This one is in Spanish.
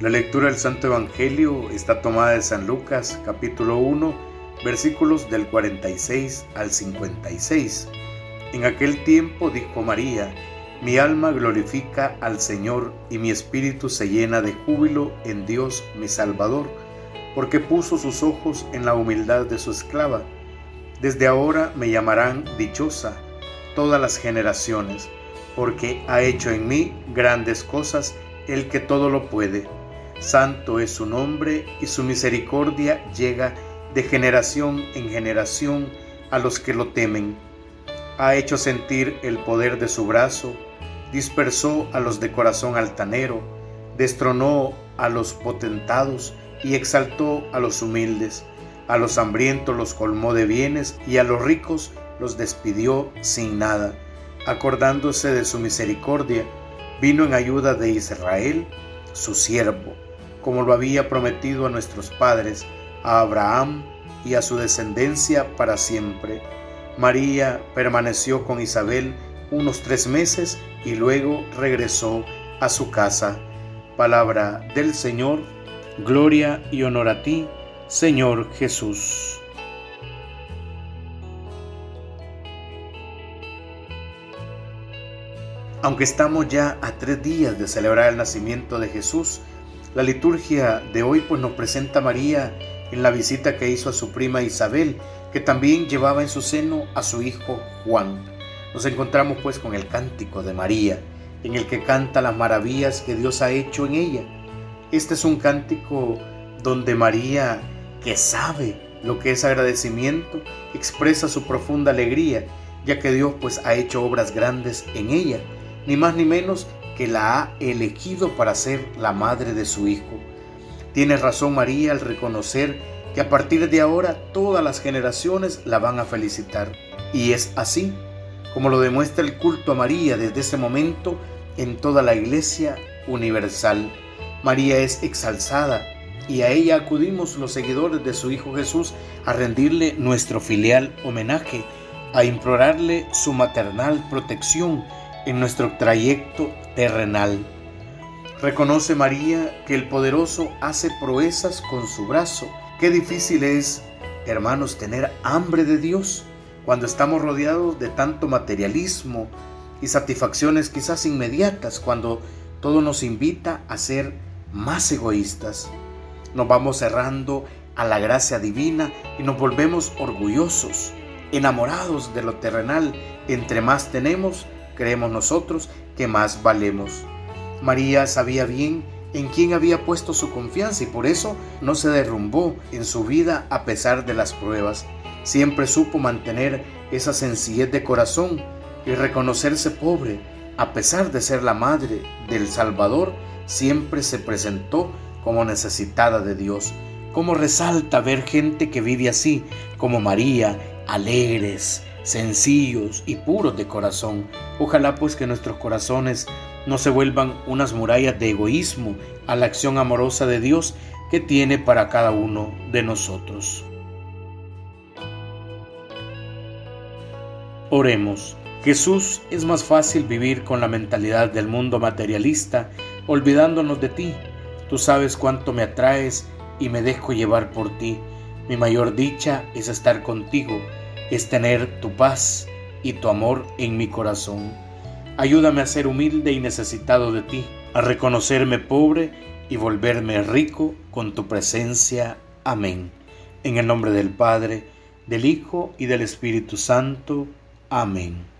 La lectura del Santo Evangelio está tomada de San Lucas capítulo 1 versículos del 46 al 56. En aquel tiempo dijo María, mi alma glorifica al Señor y mi espíritu se llena de júbilo en Dios mi Salvador, porque puso sus ojos en la humildad de su esclava. Desde ahora me llamarán dichosa todas las generaciones, porque ha hecho en mí grandes cosas el que todo lo puede Santo es su nombre y su misericordia llega de generación en generación a los que lo temen. Ha hecho sentir el poder de su brazo, dispersó a los de corazón altanero, destronó a los potentados y exaltó a los humildes. A los hambrientos los colmó de bienes y a los ricos los despidió sin nada. Acordándose de su misericordia, vino en ayuda de Israel, su siervo como lo había prometido a nuestros padres, a Abraham y a su descendencia para siempre. María permaneció con Isabel unos tres meses y luego regresó a su casa. Palabra del Señor, gloria y honor a ti, Señor Jesús. Aunque estamos ya a tres días de celebrar el nacimiento de Jesús, la liturgia de hoy pues nos presenta a María en la visita que hizo a su prima Isabel, que también llevaba en su seno a su hijo Juan. Nos encontramos pues con el cántico de María, en el que canta las maravillas que Dios ha hecho en ella. Este es un cántico donde María, que sabe lo que es agradecimiento, expresa su profunda alegría, ya que Dios pues ha hecho obras grandes en ella, ni más ni menos que la ha elegido para ser la madre de su Hijo. Tiene razón María al reconocer que a partir de ahora todas las generaciones la van a felicitar. Y es así como lo demuestra el culto a María desde ese momento en toda la iglesia universal. María es exalzada y a ella acudimos los seguidores de su Hijo Jesús a rendirle nuestro filial homenaje, a implorarle su maternal protección en nuestro trayecto terrenal. Reconoce María que el poderoso hace proezas con su brazo. Qué difícil es, hermanos, tener hambre de Dios cuando estamos rodeados de tanto materialismo y satisfacciones quizás inmediatas, cuando todo nos invita a ser más egoístas. Nos vamos cerrando a la gracia divina y nos volvemos orgullosos, enamorados de lo terrenal. Entre más tenemos, creemos nosotros que más valemos. María sabía bien en quién había puesto su confianza y por eso no se derrumbó en su vida a pesar de las pruebas. Siempre supo mantener esa sencillez de corazón y reconocerse pobre. A pesar de ser la madre del Salvador, siempre se presentó como necesitada de Dios. Como resalta ver gente que vive así, como María, alegres, sencillos y puros de corazón. Ojalá pues que nuestros corazones no se vuelvan unas murallas de egoísmo a la acción amorosa de Dios que tiene para cada uno de nosotros. Oremos. Jesús, es más fácil vivir con la mentalidad del mundo materialista, olvidándonos de ti. Tú sabes cuánto me atraes y me dejo llevar por ti. Mi mayor dicha es estar contigo es tener tu paz y tu amor en mi corazón. Ayúdame a ser humilde y necesitado de ti, a reconocerme pobre y volverme rico con tu presencia. Amén. En el nombre del Padre, del Hijo y del Espíritu Santo. Amén.